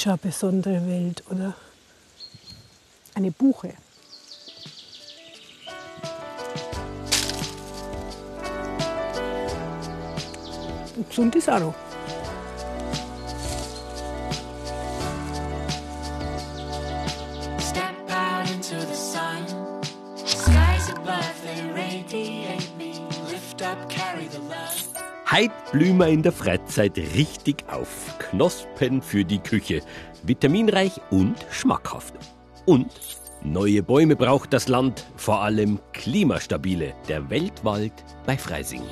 ist schon eine besondere Welt, oder? Eine Buche. Und gesund ist auch noch. Heit blühen wir in der Freizeit richtig auf. Knospen für die Küche. Vitaminreich und schmackhaft. Und neue Bäume braucht das Land, vor allem klimastabile. Der Weltwald bei Freising.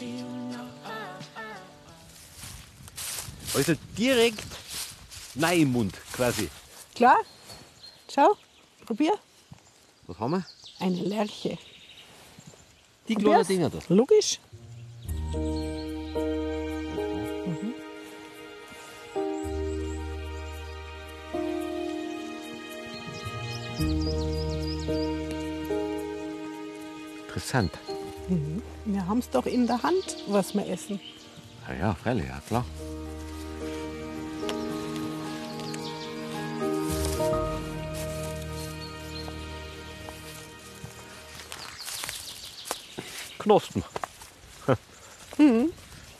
You know? Also direkt nein im Mund quasi. Klar? Schau, probier. Was haben wir? Eine Lerche. Die kleinen Dinger da. Logisch. Interessant. Wir haben es doch in der Hand, was wir essen. Ja, ja, freilich, ja klar. Knospen.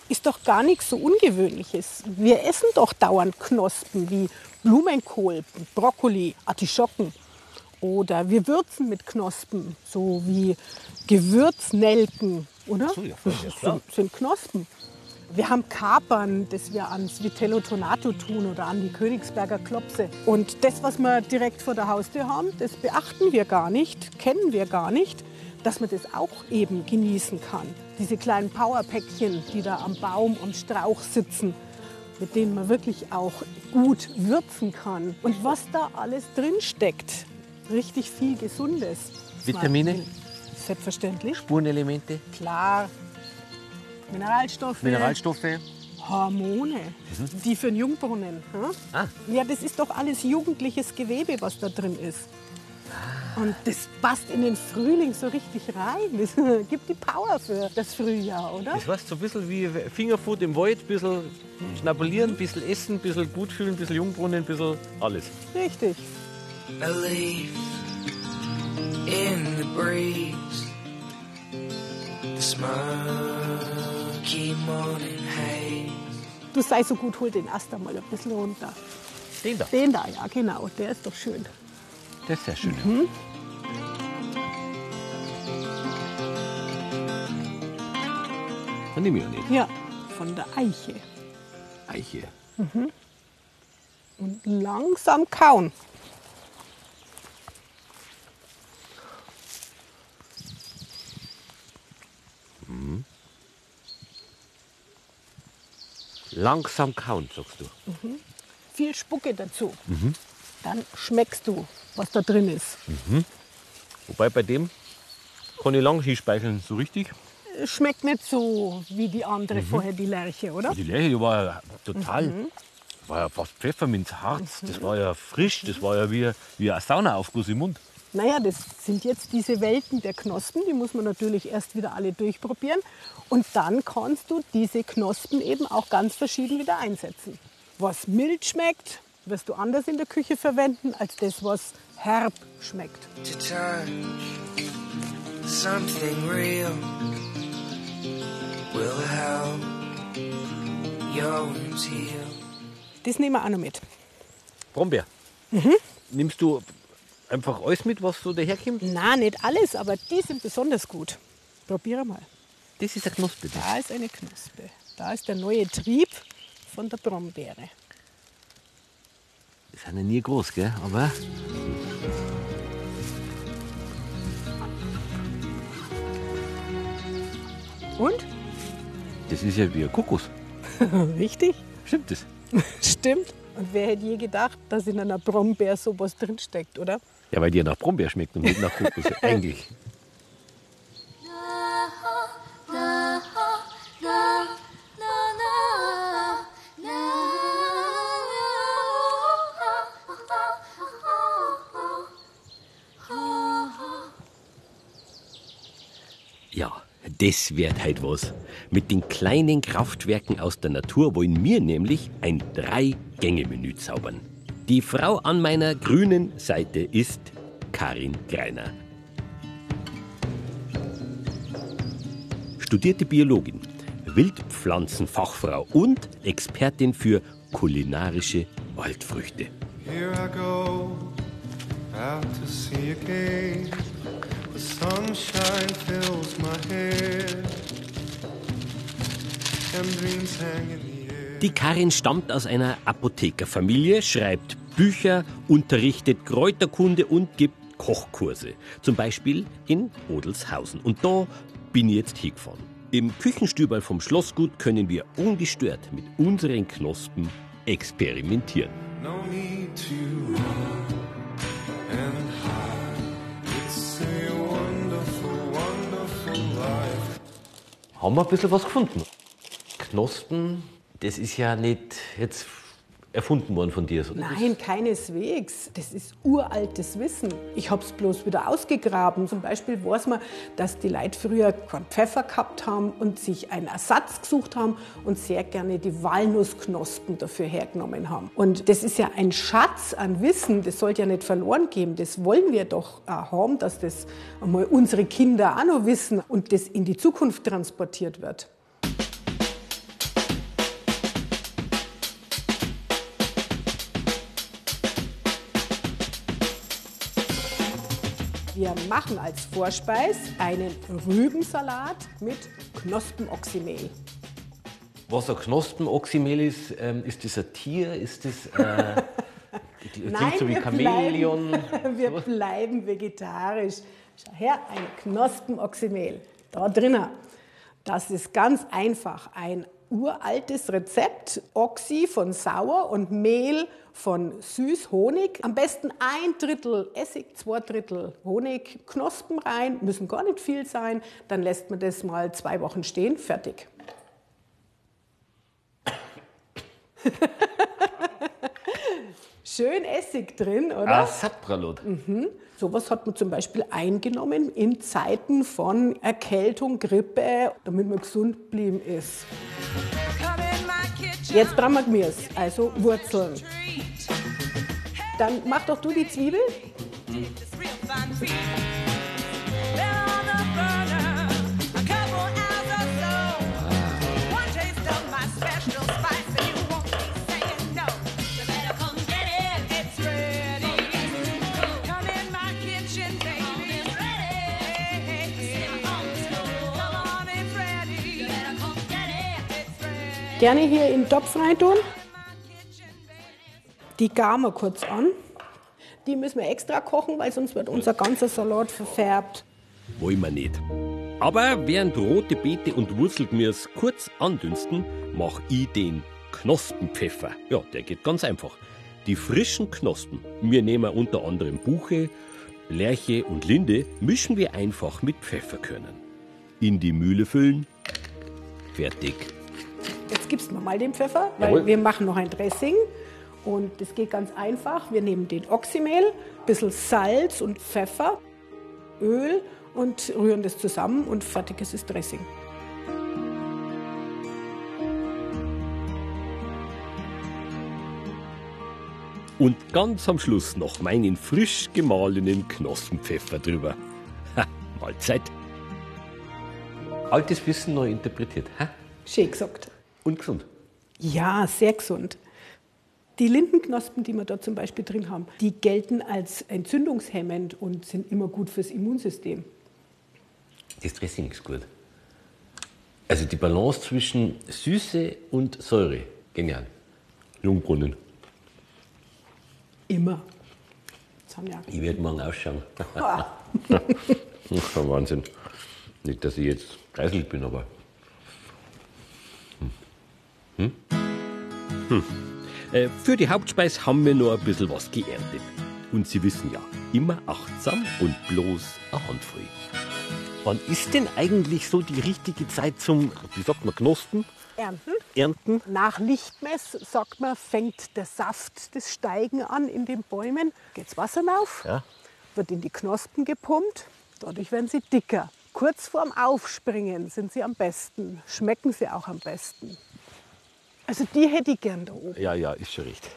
Ist doch gar nichts so Ungewöhnliches. Wir essen doch dauernd Knospen wie Blumenkohl, Brokkoli, Artischocken. Oder wir würzen mit Knospen, so wie Gewürznelken, oder? so, ja, das sind, sind Knospen. Wir haben Kapern, das wir ans Vitello Tonato tun oder an die Königsberger Klopse. Und das, was wir direkt vor der Haustür haben, das beachten wir gar nicht, kennen wir gar nicht, dass man das auch eben genießen kann. Diese kleinen Powerpäckchen, die da am Baum, am Strauch sitzen, mit denen man wirklich auch gut würzen kann. Und was da alles drin steckt, richtig viel Gesundes. Vitamine? Selbstverständlich, Spurenelemente, klar. Mineralstoffe. Mineralstoffe. Hormone, die für den Jungbrunnen. hm? Ah. Ja, das ist doch alles jugendliches Gewebe, was da drin ist. Und das passt in den Frühling so richtig rein. Das gibt die Power für das Frühjahr, oder? Das heißt so ein bisschen wie Fingerfood im Wald, ein bisschen schnabulieren, ein bisschen essen, ein bisschen gut fühlen, ein bisschen Jungbrunnen, ein bisschen alles. Richtig. A leaf in the breeze. The smoky morning haze. Du sei so gut, hol den Ast mal ein bisschen runter. Den da. Den da, ja, genau. Der ist doch schön. Das ist sehr schön. Nehme ich auch nicht. Ja, von der Eiche. Eiche. Und langsam kauen. Langsam kauen, sagst du. Viel Spucke dazu. Dann schmeckst du, was da drin ist. Wobei bei dem kann ich lang hinspeicheln, so richtig. Schmeckt nicht so wie die andere vorher, die Lerche, oder? Die Lerche war ja total, war ja fast Pfefferminzharz. Das war ja frisch, das war ja wie, wie ein Saunaaufguss im Mund. Naja, das sind jetzt diese Welten der Knospen, die muss man natürlich erst wieder alle durchprobieren. Und dann kannst du diese Knospen eben auch ganz verschieden wieder einsetzen. Was mild schmeckt, wirst du anders in der Küche verwenden als das, was herb schmeckt. To touch something real will help your wounds heal. Das nehmen wir auch noch mit. Brombeer. Nimmst du einfach alles mit, was so daherkommt? Na, nicht alles, aber die sind besonders gut. Probiere mal. Das ist eine Knospe. Das. Da ist eine Knospe. Da ist der neue Trieb von der Brombeere. Sind ja nie groß, gell? Aber Und? das ist ja wie ein Kokos. Richtig? Stimmt das? Stimmt. Und wer hätte je gedacht, dass in einer Brombeer sowas drinsteckt, oder? Ja, weil die ja nach Brombeer schmeckt und nicht nach Kokos. Eigentlich. Das wird halt was. Mit den kleinen Kraftwerken aus der Natur wollen wir nämlich ein Drei-Gänge-Menü zaubern. Die Frau an meiner grünen Seite ist Karin Greiner. Studierte Biologin, Wildpflanzenfachfrau und Expertin für kulinarische Waldfrüchte. Here I go, out to sea again. Sunshine fills my head, and dreams hang in the air. Die Karin stammt aus einer Apothekerfamilie, schreibt Bücher, unterrichtet Kräuterkunde und gibt Kochkurse. Zum Beispiel in Odelshausen. Und da bin ich jetzt hingefahren. Im Küchenstüberl vom Schlossgut können wir ungestört mit unseren Knospen experimentieren. No haben wir ein bisschen was gefunden. Knospen, das ist ja nicht jetzt erfunden worden von dir. sondern Nein, keineswegs. Das ist uraltes Wissen. Ich habe es bloß wieder ausgegraben. Zum Beispiel weiß man, dass die Leute früher keinen Pfeffer gehabt haben und sich einen Ersatz gesucht haben und sehr gerne die Walnussknospen dafür hergenommen haben. Und das ist ja ein Schatz an Wissen, das sollte ja nicht verloren gehen. Das wollen wir doch haben, dass das einmal unsere Kinder auch noch wissen und das in die Zukunft transportiert wird. Wir machen als Vorspeis einen Rübensalat mit Knospenoxymehl. Was ein Knospenoxymehl ist, ähm, ist das ein Tier? Ist das äh, klingt so wie wir Chamäleon? Bleiben, wir bleiben vegetarisch. Schau her, ein Knospenoxymehl. Da drinnen. Das ist ganz einfach. Ein uraltes Rezept. Oxy von sauer und Mehl von süß, Honig. Am besten ein Drittel Essig, zwei Drittel Honig, Knospen rein. Müssen gar nicht viel sein. Dann lässt man das mal zwei Wochen stehen. Fertig. Schön Essig drin, oder? Ah, Sapralot. Sowas hat man zum Beispiel eingenommen in Zeiten von Erkältung, Grippe, damit man gesund geblieben ist. Jetzt brauchen wir Gemüse, also Wurzeln. Dann mach doch du die Zwiebel. Gerne hier in den Topf rein tun. Die garen wir kurz an. Die müssen wir extra kochen, weil sonst wird unser ganzer Salat verfärbt. Wollen wir nicht. Aber während rote Beete und Wurzelgemüse kurz andünsten, mach ich den Knospenpfeffer. Ja, der geht ganz einfach. Die frischen Knospen, wir nehmen unter anderem Buche, Lerche und Linde, mischen wir einfach mit Pfefferkörnern. In die Mühle füllen. Fertig. Jetzt gibst du mir mal den Pfeffer, weil Jawohl. wir machen noch ein Dressing. Und das geht ganz einfach. Wir nehmen den Oxymehl, ein bisschen Salz und Pfeffer, Öl und rühren das zusammen und fertig ist das Dressing. Und ganz am Schluss noch meinen frisch gemahlenen Knospenpfeffer drüber. Ha, Mahlzeit. Altes Wissen neu interpretiert. Hä? Schön gesagt. Und gesund. Ja, sehr gesund. Die Lindenknospen, die wir da zum Beispiel drin haben, die gelten als entzündungshemmend und sind immer gut fürs Immunsystem. Das Dressing ist gut. Also die Balance zwischen Süße und Säure. Genial. Jungbrunnen. Immer. Ich werde morgen ausschauen. War Wahnsinn. Nicht, dass ich jetzt geißelt bin, aber Äh, für die Hauptspeis haben wir noch ein bisschen was geerntet. Und Sie wissen ja, immer achtsam und bloß eine Handvoll. Wann ist denn eigentlich so die richtige Zeit zum, wie sagt man, Knospen? Ernten. Ernten? Nach Lichtmess, sagt man, fängt der Saft des Steigen an in den Bäumen. Geht's Wasser rauf, Ja. wird in die Knospen gepumpt, dadurch werden sie dicker. kurz vorm Aufspringen sind sie am besten, schmecken sie auch am besten. Also die hätte ich gern da oben. Ja, ja, ist schon recht.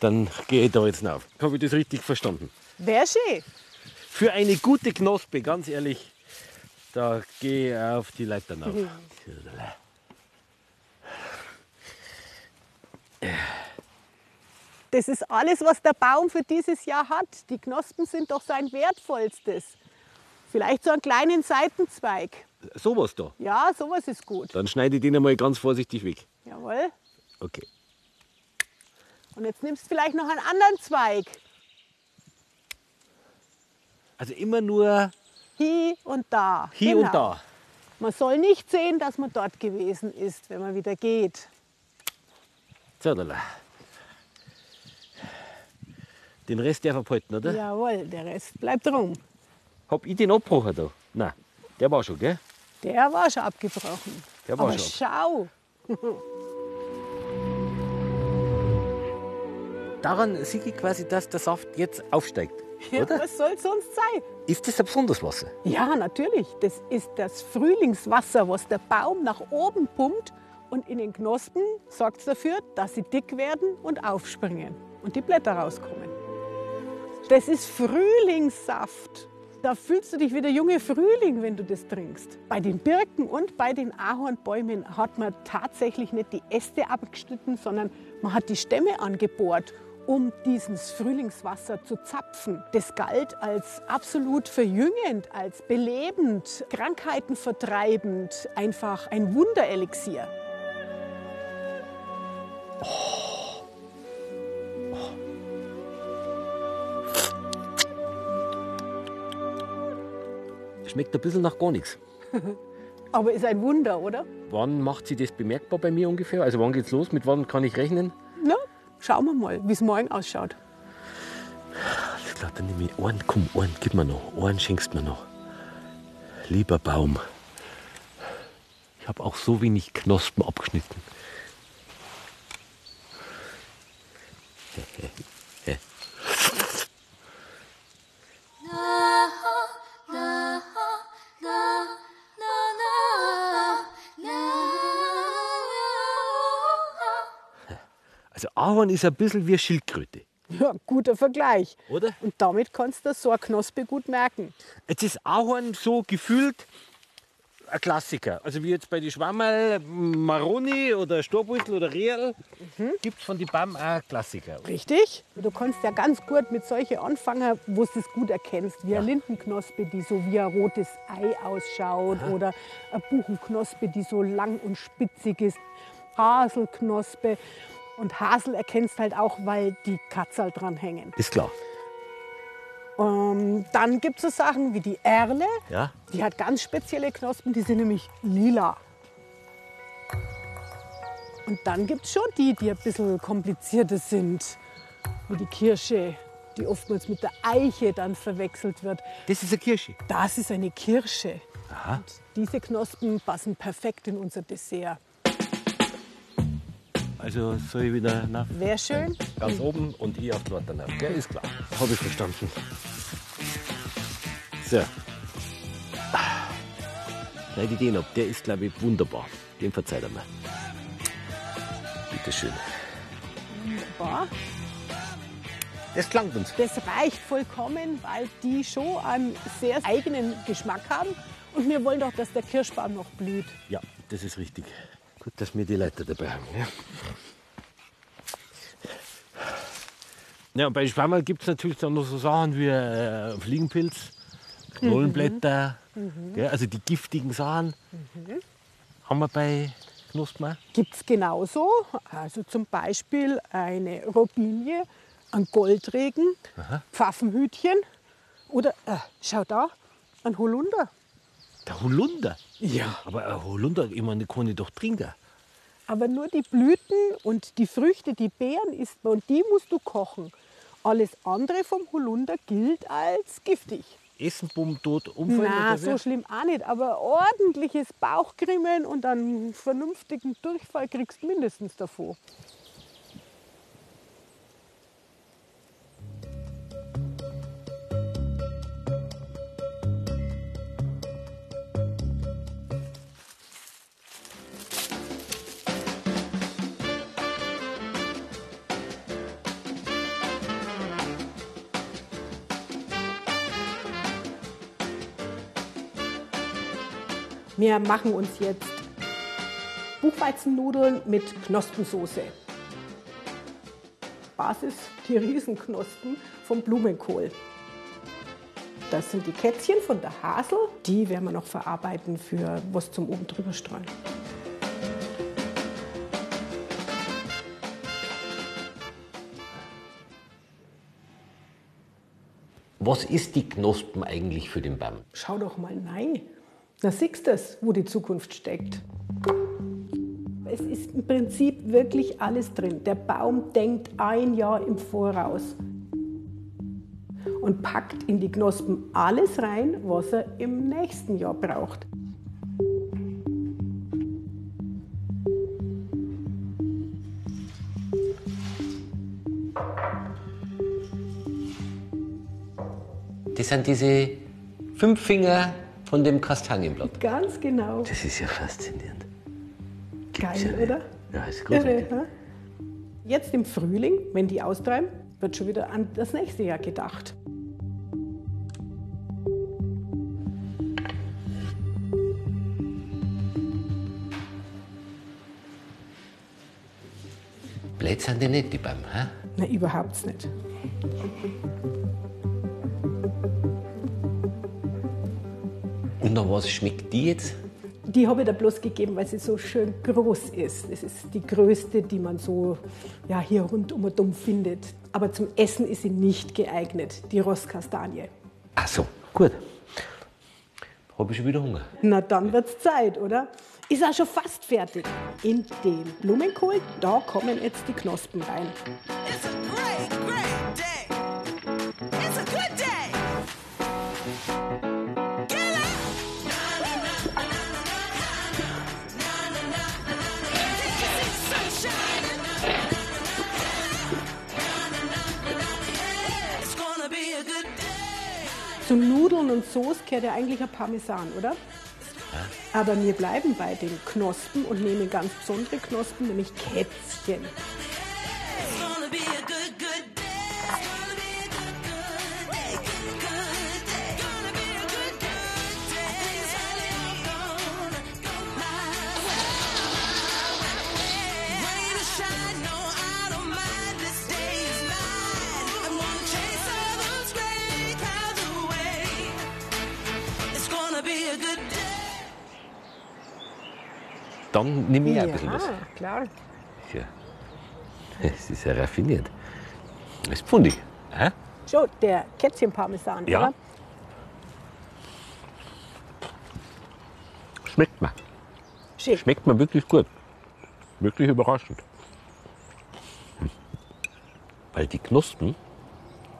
Dann gehe ich da jetzt rauf. Habe ich das richtig verstanden? Wäre schön. Für eine gute Knospe, ganz ehrlich, da gehe ich auf die Leiter rauf. Das ist alles, was der Baum für dieses Jahr hat. Die Knospen sind doch sein wertvollstes. Vielleicht so einen kleinen Seitenzweig. Sowas da. Ja, sowas ist gut. Dann schneide ich den einmal ganz vorsichtig weg. Jawohl. Okay. Und jetzt nimmst du vielleicht noch einen anderen Zweig. Also immer nur Hier und da. hier Genau. und da. Man soll nicht sehen, dass man dort gewesen ist, wenn man wieder geht. Zerdala. Den Rest darf er behalten, oder? Jawohl, der Rest bleibt rum. Hab ich den abgebrochen da? Nein, der war schon, gell? Der war schon abgebrochen. Der war Aber schon schau, Daran sehe ich quasi, dass der Saft jetzt aufsteigt. Oder? was soll sonst sein? Ist das ein besonderes Wasser? Ja, natürlich. Das ist das Frühlingswasser, was der Baum nach oben pumpt. Und in den Knospen sorgt es dafür, dass sie dick werden und aufspringen und die Blätter rauskommen. Das ist Frühlingssaft. Da fühlst du dich wie der junge Frühling, wenn du das trinkst. Bei den Birken und bei den Ahornbäumen hat man tatsächlich nicht die Äste abgeschnitten, sondern man hat die Stämme angebohrt, um dieses Frühlingswasser zu zapfen. Das galt als absolut verjüngend, als belebend, Krankheiten vertreibend, einfach ein Wunderelixier. Schmeckt ein bisschen nach gar nichts. Aber ist ein Wunder, oder? Wann macht sie das bemerkbar bei mir ungefähr? Also wann geht's los? Mit wann kann ich rechnen? Na, schauen wir mal, wie es morgen ausschaut. Alles klar, dann nehme ich einen. Komm, einen gib mir noch. Einen schenkst mir noch. Lieber Baum, ich habe auch so wenig Knospen abgeschnitten. Also Ahorn ist ein bisschen wie eine Schildkröte. Ja, guter Vergleich. Oder? Und damit kannst du so eine Knospe gut merken. Jetzt ist Ahorn so gefühlt ein Klassiker. Also wie jetzt bei den Schwammerl, Maroni oder Storbeutel oder Real, gibt es von den BAM auch Klassiker. Richtig? Du kannst ja ganz gut mit solchen anfangen, wo du es gut erkennst. Wie eine Lindenknospe, die so wie ein rotes Ei ausschaut. Oder eine Buchenknospe, die so lang und spitzig ist. Haselknospe. Und Hasel erkennst halt auch, weil die Katzel dran hängen. Ist klar. Ähm, dann gibt es so Sachen wie die Erle. Ja? Die hat ganz spezielle Knospen, die sind nämlich lila. Und dann gibt es schon die, die ein bisschen komplizierter sind, wie die Kirsche, die oftmals mit der Eiche dann verwechselt wird. Das ist eine Kirsche. Das ist eine Kirsche. Aha. Und diese Knospen passen perfekt in unser Dessert. Also soll ich wieder nach Wäre schön. ganz oben und ich auf die Leiter nach. Gell? Ist klar. Habe ich verstanden. So. Schneide ich den ab. Der ist, glaube ich, wunderbar. Den verzeiht er mir. Bitte schön. Boah, Das klangt uns. Das reicht vollkommen, weil die schon einen sehr eigenen Geschmack haben. Und wir wollen doch, dass der Kirschbaum noch blüht. Ja, das ist richtig. Gut, dass wir die Leiter dabei haben. Ja, ja und bei Schwammerl gibt es natürlich dann noch so Sachen wie äh, Fliegenpilz, Knollenblätter, gell, also die giftigen Sachen. Haben wir bei Knospen. Gibt es genauso. Also zum Beispiel eine Robinie, ein Goldregen, Pfaffenhütchen oder, äh, schau da, ein Holunder. Der Holunder. Ja. Aber ein Holunder, ich meine, kann ich doch trinken. Aber nur die Blüten und die Früchte, die Beeren isst man und die musst du kochen. Alles andere vom Holunder gilt als giftig. Essen, bumm, tot, umfallen Na, so schlimm auch nicht, aber ordentliches Bauchgrimmen und einen vernünftigen Durchfall kriegst du mindestens davon. Wir machen uns jetzt Buchweizennudeln mit Knospensoße. Basis die Riesenknospen vom Blumenkohl. Das sind die Kätzchen von der Hasel. Die werden wir noch verarbeiten für was zum oben drüber streuen. Was ist die Knospen eigentlich für den Baum? Schau doch mal nein. Da siehst du es, wo die Zukunft steckt. Es ist im Prinzip wirklich alles drin. Der Baum denkt ein Jahr im Voraus und packt in die Knospen alles rein, was er im nächsten Jahr braucht. Das sind diese fünf Finger von dem Kastanienblatt. Ganz genau. Das ist ja faszinierend. Geil, ja oder? Ja, ist Irre, großartig. hä? Jetzt im Frühling, wenn die austreiben, wird schon wieder an das nächste Jahr gedacht. Blöd sind die nicht, die Bäume. Hä? Na, überhaupt nicht. Und nach was schmeckt die jetzt? Die habe ich da bloß gegeben, weil sie so schön groß ist. Es ist die größte, die man so ja, hier rundum und um findet. Aber zum Essen ist sie nicht geeignet, die Rosskastanie. Ach so, gut. Habe ich schon wieder Hunger. Na, dann wird's Zeit, oder? Ist auch schon fast fertig. In den Blumenkohl, da kommen jetzt die Knospen rein. Zu Nudeln und Soße gehört ja eigentlich ein Parmesan, oder? Aber wir bleiben bei den Knospen und nehmen ganz besondere Knospen, nämlich Kätzchen. Dann nehme ich auch ein bisschen was. klar. Ja. Es ist ja raffiniert. Das ist pfundig. Hä? Schon der Kätzchenparmesan, Ja. oder? Schmeckt mir. Schön. Schmeckt mir wirklich gut. Wirklich überraschend. Hm. Weil die Knospen,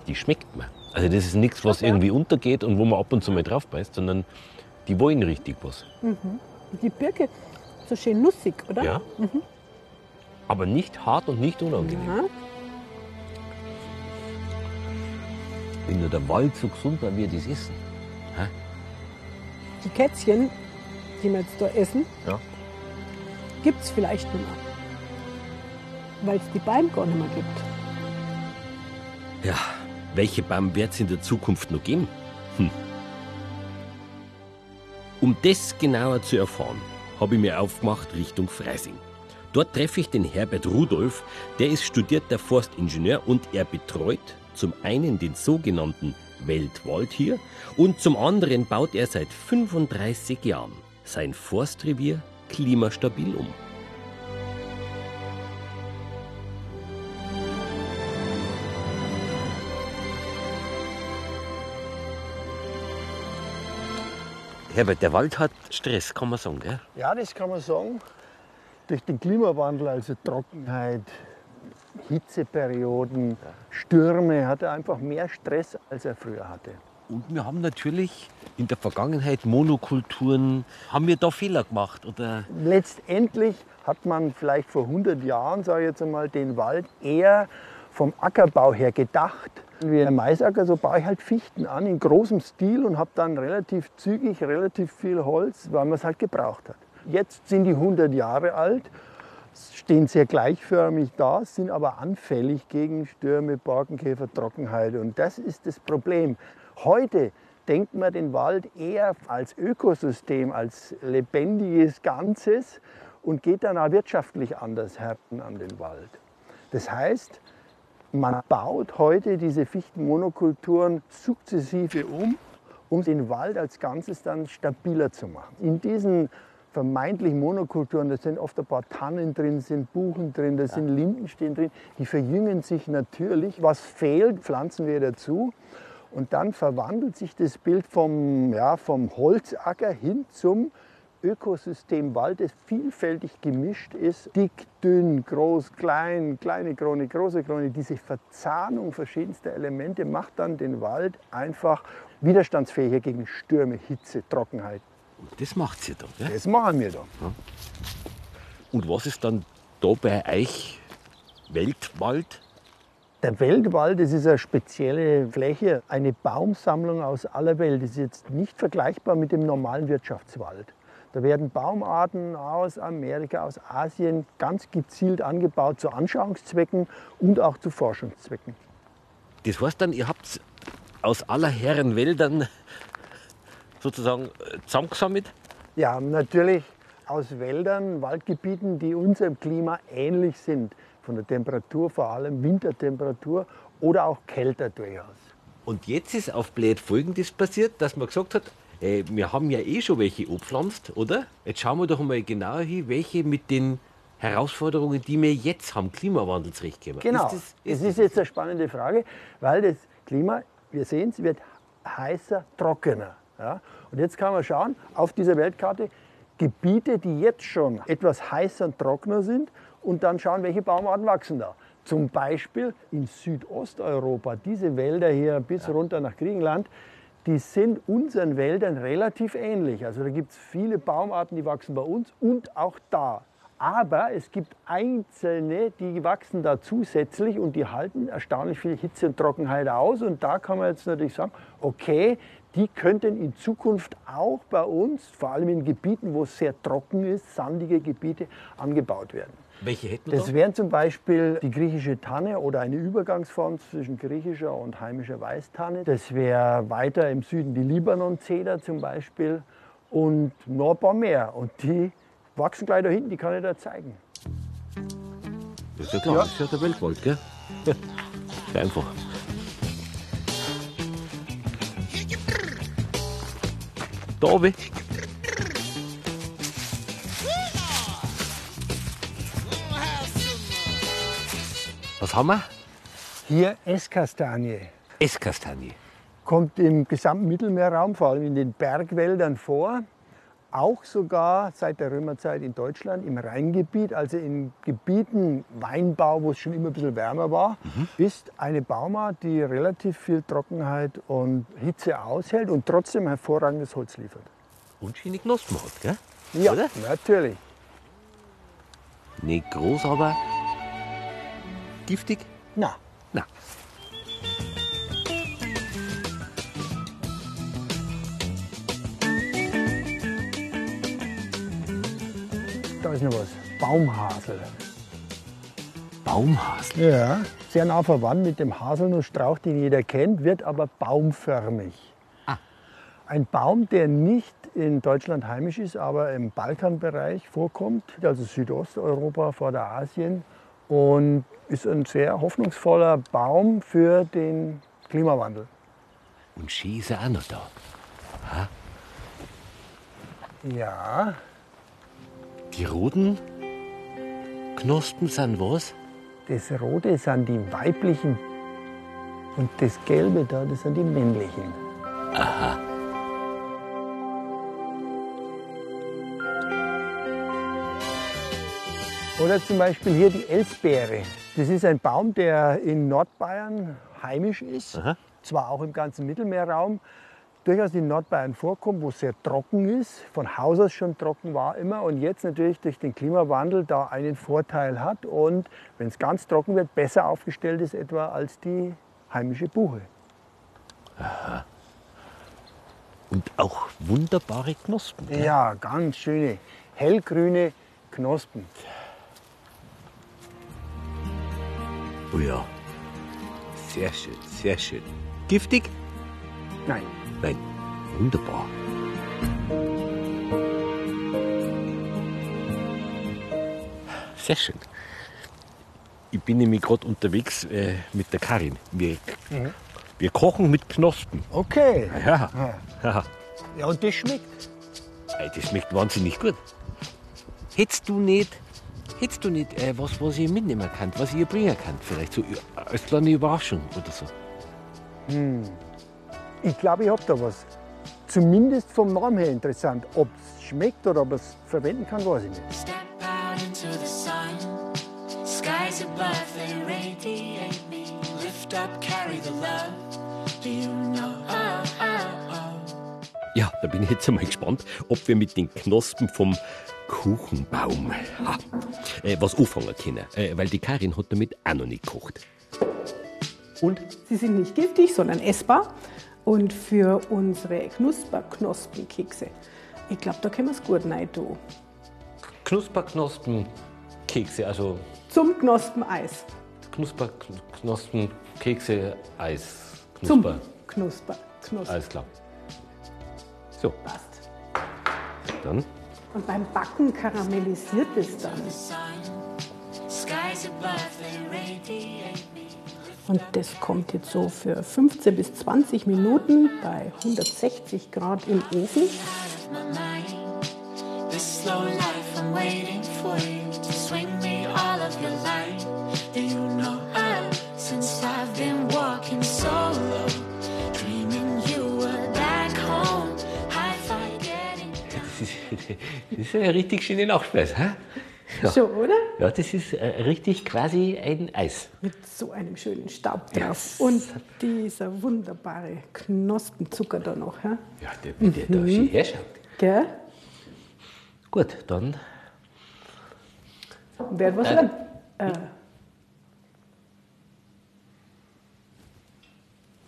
die schmeckt man. Also das ist nichts, was irgendwie untergeht und wo man ab und zu mal drauf beißt, sondern die wollen richtig was. Die Birke, so schön nussig, oder? Ja. Aber nicht hart und nicht unangenehm. Ja. Wenn nur der Wald so gesund war, wie das essen. Die Kätzchen, die wir jetzt da essen, Ja. gibt es vielleicht nicht mehr. Weil es die Beine gar nicht mehr gibt. Ja, welche Baum wird es in der Zukunft noch geben? Hm. Um das genauer zu erfahren, habe ich mir aufgemacht Richtung Freising. Dort treffe ich den Herbert Rudolf, der ist studierter Forstingenieur und er betreut zum einen den sogenannten Weltwald hier und zum anderen baut er seit 35 Jahren sein Forstrevier klimastabil um. Herbert, der Wald hat Stress, kann man sagen, gell? Ja, das kann man sagen. Durch den Klimawandel, also Trockenheit, Hitzeperioden, Stürme, hat er einfach mehr Stress, als er früher hatte. Und wir haben natürlich in der Vergangenheit Monokulturen. Haben wir da Fehler gemacht? Oder Letztendlich hat man vielleicht vor 100 Jahren, sage ich jetzt einmal, den Wald eher vom Ackerbau her gedacht. Wie ein Maisacker, so baue ich halt Fichten an in großem Stil und habe dann relativ zügig relativ viel Holz, weil man es halt gebraucht hat. Jetzt sind die 100 Jahre alt, stehen sehr gleichförmig da, sind aber anfällig gegen Stürme, Borkenkäfer, Trockenheit. Und das ist das Problem. Heute denkt man den Wald eher als Ökosystem, als lebendiges Ganzes und geht dann auch wirtschaftlich anders härten an den Wald. Das heißt, man baut heute diese Fichtenmonokulturen sukzessive um, um den Wald als Ganzes dann stabiler zu machen. In diesen vermeintlich Monokulturen, da sind oft ein paar Tannen drin, sind Buchen drin, da sind Linden stehen drin, die verjüngen sich natürlich. Was fehlt, pflanzen wir dazu. Und dann verwandelt sich das Bild vom, ja, vom Holzacker hin zum Ökosystem Wald, das vielfältig gemischt ist. Dick, dünn, groß, klein, kleine Krone, große Krone. Diese Verzahnung verschiedenster Elemente macht dann den Wald einfach widerstandsfähiger gegen Stürme, Hitze, Trockenheit. Das macht's ja da. Gell? Das machen wir da. Und was ist dann da bei euch Weltwald? Der Weltwald, das ist eine spezielle Fläche, eine Baumsammlung aus aller Welt. Das ist jetzt nicht vergleichbar mit dem normalen Wirtschaftswald. Da werden Baumarten aus Amerika, aus Asien ganz gezielt angebaut zu Anschauungszwecken und auch zu Forschungszwecken. Das heißt dann, ihr habt aus aller Herren Wäldern sozusagen äh, zusammengesammelt? Ja, natürlich aus Wäldern, Waldgebieten, die unserem Klima ähnlich sind. Von der Temperatur, vor allem Wintertemperatur oder auch kälter durchaus. Und jetzt ist auf Blät Folgendes passiert, dass man gesagt hat, ey, wir haben ja eh schon welche abpflanzt, oder? Jetzt schauen wir doch mal genauer hin, welche mit den Herausforderungen, die wir jetzt haben, Klimawandel zurechtkommen. Genau. Ist das, das ist ist jetzt eine spannende Frage, weil das Klima, wir sehen es, wird heißer, trockener. Ja? Und jetzt kann man schauen, auf dieser Weltkarte, Gebiete, die jetzt schon etwas heißer und trockener sind und dann schauen, welche Baumarten wachsen da. Zum Beispiel in Südosteuropa, diese Wälder hier bis runter nach Griechenland, die sind unseren Wäldern relativ ähnlich. Also da gibt es viele Baumarten, die wachsen bei uns und auch da. Aber es gibt einzelne, die wachsen da zusätzlich und die halten erstaunlich viel Hitze und Trockenheit aus. Und da kann man jetzt natürlich sagen, okay, die könnten in Zukunft auch bei uns, vor allem in Gebieten, wo es sehr trocken ist, sandige Gebiete, angebaut werden. Welche hätten wir Das da? wären zum Beispiel die griechische Tanne oder eine Übergangsform zwischen griechischer und heimischer Weißtanne. Das wäre weiter im Süden die Libanon-Zeder zum Beispiel und noch ein paar mehr. Und die wachsen gleich da hinten, die kann ich da zeigen. Das ist ja klar, das ist ja der Weltwald, gell? Sehr einfach. Da oben. Was haben wir? Hier Esskastanie. Esskastanie. Kommt im gesamten Mittelmeerraum, vor allem in den Bergwäldern vor. Auch sogar seit der Römerzeit in Deutschland im Rheingebiet, also in Gebieten Weinbau, wo es schon immer ein bisschen wärmer war, ist eine Baumart, die relativ viel Trockenheit und Hitze aushält und trotzdem hervorragendes Holz liefert. Und schöne Knospen hat, gell? Ja, Oder? natürlich. Nicht groß, aber giftig? Na, Na. da ist noch was. Baumhasel. Baumhasel. Ja, sehr nah verwandt mit dem Haselnussstrauch, den jeder kennt, wird aber baumförmig. Ein Baum, der nicht in Deutschland heimisch ist, aber im Balkanbereich vorkommt, also Südosteuropa, Vorderasien und ist ein sehr hoffnungsvoller Baum für den Klimawandel. Und auch noch da. Ja, Die roten Knospen sind was? das Rote sind die weiblichen und das Gelbe da, das sind die männlichen. Oder zum Beispiel hier die Elsbeere. Das ist ein Baum, der in Nordbayern heimisch ist, Aha. zwar auch im ganzen Mittelmeerraum, durchaus in Nordbayern vorkommt, wo es sehr trocken ist, von Haus aus schon trocken war immer und jetzt natürlich durch den Klimawandel da einen Vorteil hat und wenn es ganz trocken wird, besser aufgestellt ist etwa als die heimische Buche. Und auch wunderbare Knospen. gell? Ja, ganz schöne hellgrüne Knospen. Oh ja. Sehr schön, sehr schön. Giftig? Nein, Nein. Wunderbar. Sehr schön. Ich bin nämlich gerade unterwegs äh, mit der Karin. Wir, wir kochen mit Knospen. Okay. Ja. ja. Ja, und das schmeckt. Das schmeckt wahnsinnig gut. Hättest du nicht, hättest du nicht äh, was, was ihr mitnehmen könnt, was ihr bringen könnt, vielleicht so als kleine Überraschung oder so? Ich glaube, ich habe da was. Zumindest vom Namen her interessant. Ob es schmeckt oder ob es verwenden kann, weiß ich nicht. Ja, da bin ich jetzt einmal gespannt, ob wir mit den Knospen vom Kuchenbaum ha, äh, was anfangen können. Äh, weil die Karin hat damit auch noch nicht gekocht. Und? Sie sind nicht giftig, sondern essbar. Und für unsere Knusperknospenkekse, ich glaube, da können wir es gut rein tun. Knusperknospen, Kekse, also Zum Knospeneis. Knusperknospen, Kekse, Eis. Zum Knusper. Knusper. Knusper. Alles klar. So, Passt. dann Und beim Backen karamellisiert es dann. Und das kommt jetzt so für 15 bis 20 Minuten bei 160 Grad im Ofen. Das ist, eine richtig schöne Nachspeise. Hä? Ja. So, oder? ja, das ist äh, richtig quasi ein Eis. Mit so einem schönen Staub drauf. Und dieser wunderbare Knospenzucker da noch. Ja? Ja, der, der da schön herschaut. Gell? Gut, dann Wer was äh, äh,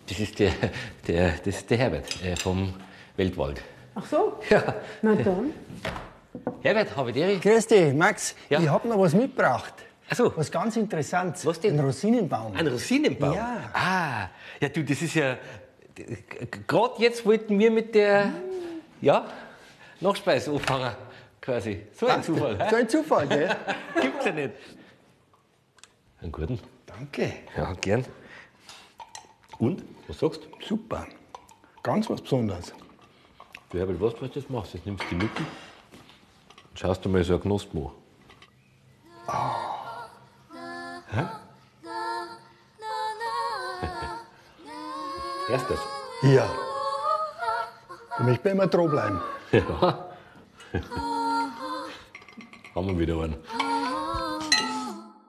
Das ist der, der, das ist der Herbert äh, vom Weltwald. Ach so? Ja. Na dann. Herbert, habe ich dir? Grüß dich, Max. Ja. Ich habe noch was mitgebracht. Ach so. Was ganz Interessantes. Was denn? Ein Rosinenbaum. Ein Rosinenbaum? Ja. Ah, ja, du, das ist ja. Gerade jetzt wollten wir mit der. Ja, Nachspeise anfangen, quasi. So ein Zufall. So ein Zufall, gell? Gibt's ja nicht. Einen guten. Danke. Ja, gern. Und? Was sagst du? Super. Ganz was Besonderes. Du Herbert, was du das machst? Jetzt nimmst du die Lücke und schaust dir mal so eine Knospen an. Hä? Erstes. Ja. Du möchtest immer dran bleiben. Ja. Haben wir wieder einen.